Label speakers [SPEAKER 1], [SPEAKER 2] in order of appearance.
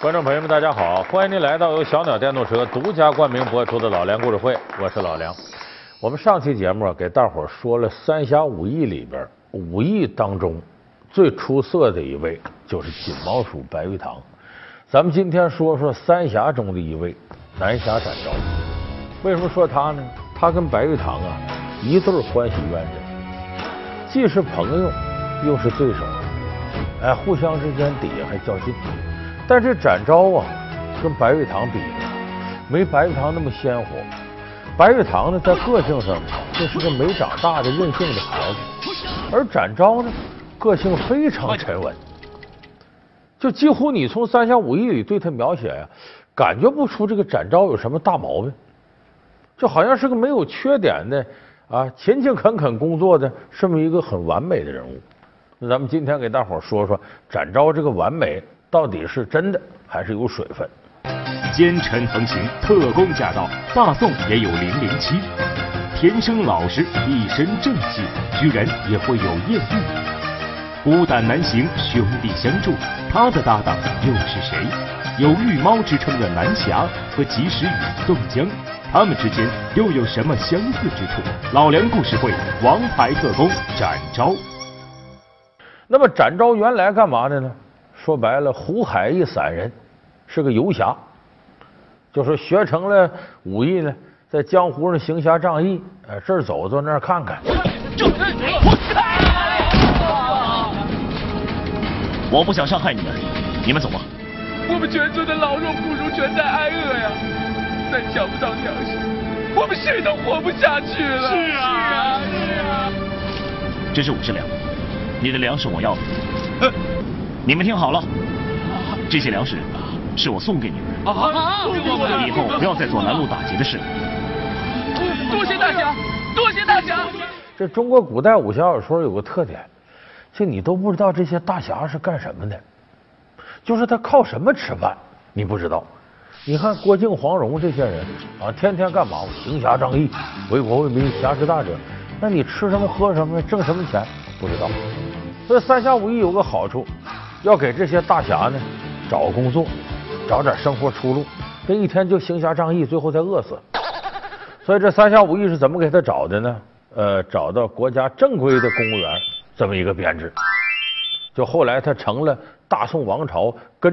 [SPEAKER 1] 观众朋友们，大家好！欢迎您来到由小鸟电动车独家冠名播出的《老梁故事会》，我是老梁。我们上期节目，给大伙说了三侠五义里边五义当中最出色的一位就是锦毛鼠白玉堂。咱们今天说说三侠中的一位南侠展昭。为什么说他呢？他跟白玉堂啊一对欢喜冤家，既是朋友又是对手，哎，互相之间底下还较劲。但是展昭啊，跟白玉堂比呢，没白玉堂那么鲜活。白玉堂呢，在个性上这是个没长大的任性的孩子，而展昭呢，个性非常沉稳，就几乎你从《三侠五义》里对他描写呀，感觉不出这个展昭有什么大毛病，就好像是个没有缺点的啊，勤勤恳恳工作的这么一个很完美的人物。那咱们今天给大伙说说展昭这个完美。到底是真的还是有水分？
[SPEAKER 2] 奸臣横行，特工驾到，大宋也有零零七。天生老实，一身正气，居然也会有艳遇。孤胆难行，兄弟相助，他的搭档又是谁？有绿猫之称的南侠和及时雨宋江，他们之间又有什么相似之处？老梁故事会，王牌特工展昭。
[SPEAKER 1] 那么展昭原来干嘛的呢？说白了，胡海一散人是个游侠，就说学成了武艺呢，在江湖上行侠仗义，哎，这儿走走那儿看看。
[SPEAKER 2] 我不想伤害你们，你们走吧。
[SPEAKER 3] 我们全村的老弱妇孺全在挨饿呀，再抢不到粮食，我们谁都活不下去了。
[SPEAKER 2] 是啊，是啊。这是五十两，你的粮食我要。你们听好了，这些粮食是我送给你们的。啊，以后不要再做拦路打劫的事了。
[SPEAKER 3] 多谢大侠，多谢大侠。
[SPEAKER 1] 这中国古代武侠小说有个特点，就你都不知道这些大侠是干什么的，就是他靠什么吃饭，你不知道。你看郭靖、黄蓉这些人啊，天天干嘛？行侠仗义，为国为民，侠之大者。那你吃什么喝什么，挣什么钱？不知道。所以三侠五义有个好处。要给这些大侠呢找工作，找点生活出路。这一天就行侠仗义，最后再饿死。所以这三侠五义是怎么给他找的呢？呃，找到国家正规的公务员这么一个编制。就后来他成了大宋王朝跟。